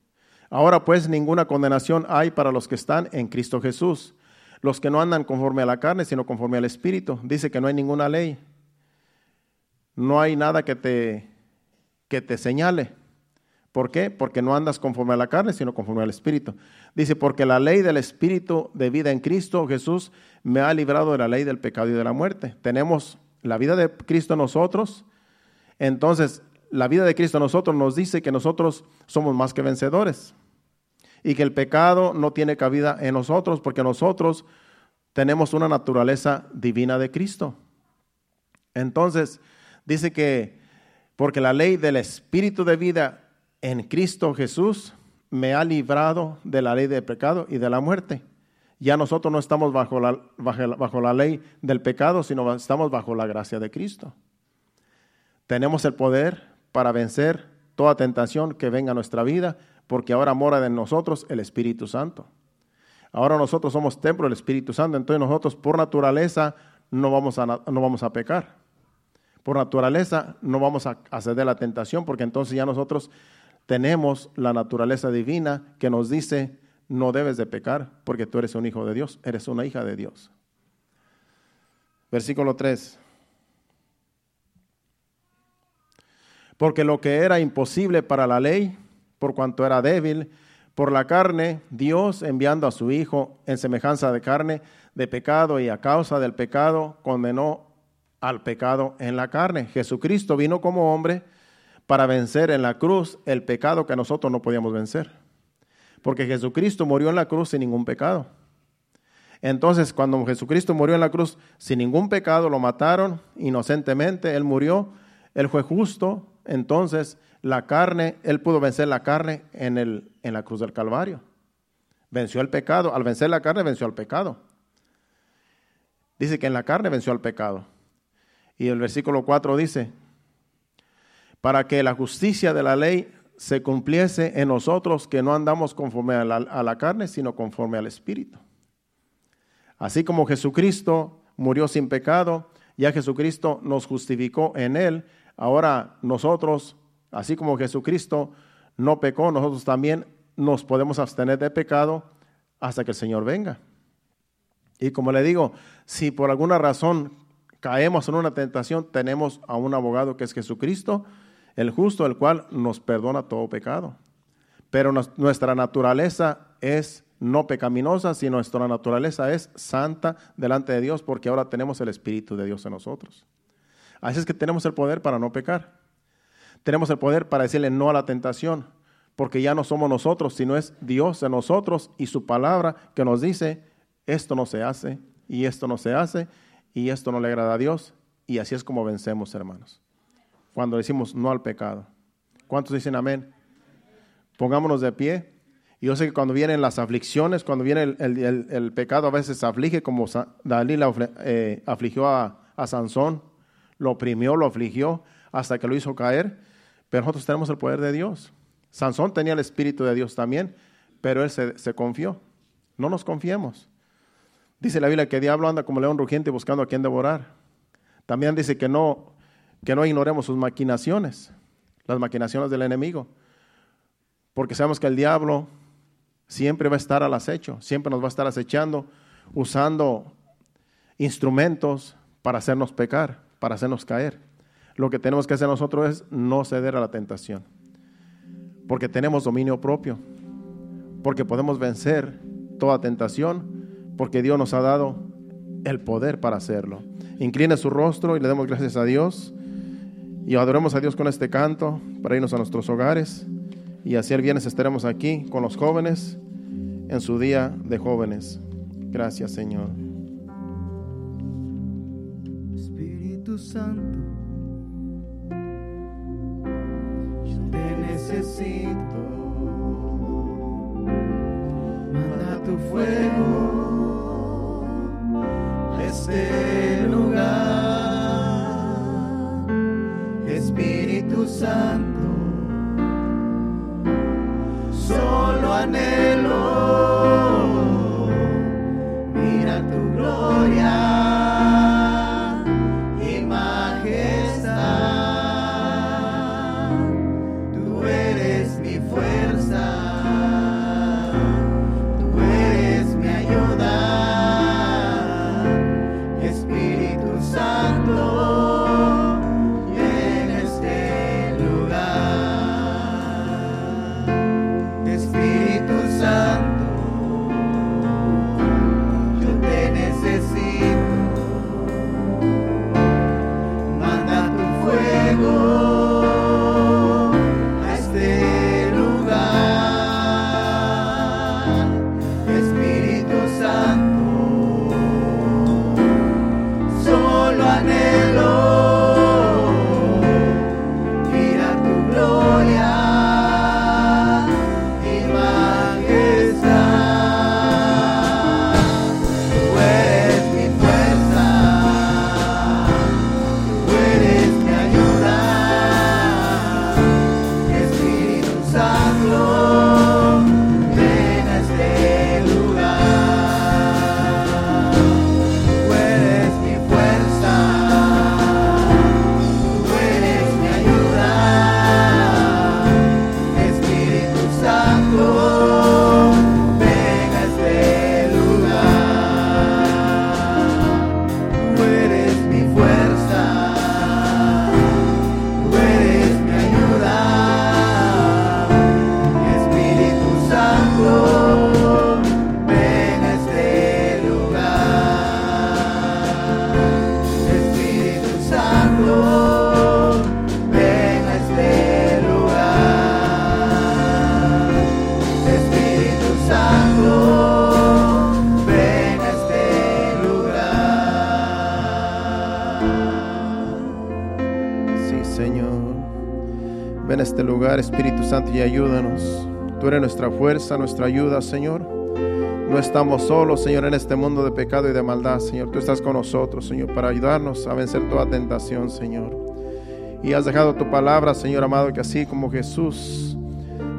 Ahora pues ninguna condenación hay para los que están en Cristo Jesús, los que no andan conforme a la carne, sino conforme al Espíritu. Dice que no hay ninguna ley, no hay nada que te, que te señale. ¿Por qué? Porque no andas conforme a la carne, sino conforme al Espíritu. Dice, porque la ley del Espíritu de vida en Cristo Jesús me ha librado de la ley del pecado y de la muerte. Tenemos la vida de Cristo en nosotros. Entonces, la vida de Cristo a nosotros nos dice que nosotros somos más que vencedores. Y que el pecado no tiene cabida en nosotros porque nosotros tenemos una naturaleza divina de Cristo. Entonces, dice que porque la ley del Espíritu de vida en Cristo Jesús me ha librado de la ley del pecado y de la muerte. Ya nosotros no estamos bajo la, bajo la ley del pecado, sino estamos bajo la gracia de Cristo. Tenemos el poder para vencer toda tentación que venga a nuestra vida, porque ahora mora en nosotros el Espíritu Santo. Ahora nosotros somos templo del Espíritu Santo, entonces nosotros por naturaleza no vamos a, no vamos a pecar. Por naturaleza no vamos a, ceder a la tentación, porque entonces ya nosotros tenemos la naturaleza divina que nos dice, no debes de pecar, porque tú eres un hijo de Dios, eres una hija de Dios. Versículo 3. Porque lo que era imposible para la ley, por cuanto era débil, por la carne, Dios enviando a su Hijo en semejanza de carne, de pecado y a causa del pecado, condenó al pecado en la carne. Jesucristo vino como hombre para vencer en la cruz el pecado que nosotros no podíamos vencer. Porque Jesucristo murió en la cruz sin ningún pecado. Entonces, cuando Jesucristo murió en la cruz sin ningún pecado, lo mataron inocentemente, Él murió, Él fue justo, entonces la carne, Él pudo vencer la carne en, el, en la cruz del Calvario. Venció el pecado, al vencer la carne venció al pecado. Dice que en la carne venció al pecado. Y el versículo 4 dice, para que la justicia de la ley se cumpliese en nosotros que no andamos conforme a la, carne, sino conforme al Espíritu. Así como Jesucristo murió sin pecado, ya Jesucristo nos justificó en él, ahora nosotros, así como Jesucristo no pecó, nosotros también nos podemos abstener de pecado hasta que el Señor venga. Y como le digo, si por alguna razón caemos en una tentación, tenemos a un abogado que es Jesucristo, el justo, el cual nos perdona todo pecado. Pero nuestra naturaleza es no pecaminosa, sino nuestra naturaleza es santa delante de Dios, porque ahora tenemos el Espíritu de Dios en nosotros. Así es que tenemos el poder para no pecar. Tenemos el poder para decirle no a la tentación, porque ya no somos nosotros, sino es Dios en nosotros y su palabra que nos dice, esto no se hace, y esto no se hace, y esto no le agrada a Dios. Y así es como vencemos, hermanos cuando decimos no al pecado. ¿Cuántos dicen amén? Pongámonos de pie. Yo sé que cuando vienen las aflicciones, cuando viene el, pecado a veces aflige, como Dalila eh, afligió a, Sansón, lo oprimió, lo afligió hasta que lo hizo caer. Pero nosotros tenemos el poder de Dios. Sansón tenía el Espíritu de Dios también, pero él se, confió. No nos confiemos. Dice la Biblia que el diablo anda como león rugiente buscando a quien devorar. También dice que no, que no ignoremos sus maquinaciones, las maquinaciones del enemigo, porque sabemos que el diablo siempre va a estar al acecho, siempre nos va a estar acechando, usando instrumentos para hacernos pecar, para hacernos caer. Lo que tenemos que hacer nosotros es no ceder a la tentación, porque tenemos dominio propio, porque podemos vencer toda tentación, porque Dios nos ha dado el poder para hacerlo. Incline su rostro y le demos gracias a Dios. Y adoremos a Dios con este canto para irnos a nuestros hogares. Y así el viernes estaremos aquí con los jóvenes en su día de jóvenes. Gracias, Señor. Espíritu Santo, necesito. Manda tu fuego a este lugar. Espíritu Santo, solo anhelo y ayúdanos. Tú eres nuestra fuerza, nuestra ayuda, Señor. No estamos solos, Señor, en este mundo de pecado y de maldad, Señor. Tú estás con nosotros, Señor, para ayudarnos a vencer toda tentación, Señor. Y has dejado tu palabra, Señor amado, que así como Jesús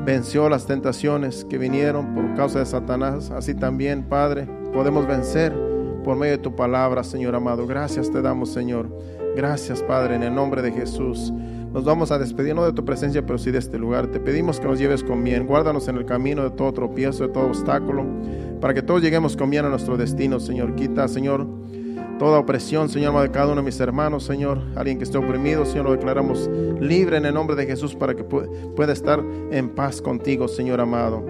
venció las tentaciones que vinieron por causa de Satanás, así también, Padre, podemos vencer por medio de tu palabra, Señor amado. Gracias te damos, Señor. Gracias, Padre, en el nombre de Jesús. Nos vamos a despedir no de tu presencia, pero sí de este lugar. Te pedimos que nos lleves con bien. Guárdanos en el camino de todo tropiezo, de todo obstáculo, para que todos lleguemos con bien a nuestro destino, Señor. Quita, Señor, toda opresión, Señor, de cada uno de mis hermanos, Señor. Alguien que esté oprimido, Señor, lo declaramos libre en el nombre de Jesús para que pu- pueda estar en paz contigo, Señor amado.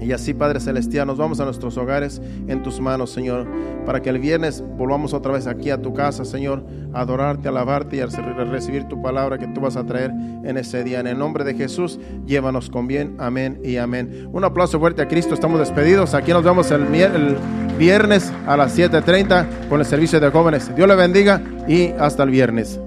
Y así, Padre Celestial, nos vamos a nuestros hogares en tus manos, Señor, para que el viernes volvamos otra vez aquí a tu casa, Señor, a adorarte, a alabarte y a re- recibir tu palabra que tú vas a traer en ese día. En el nombre de Jesús, llévanos con bien. Amén y amén. Un aplauso fuerte a Cristo. Estamos despedidos. Aquí nos vemos el, el viernes a las 7:30 con el servicio de jóvenes. Dios le bendiga y hasta el viernes.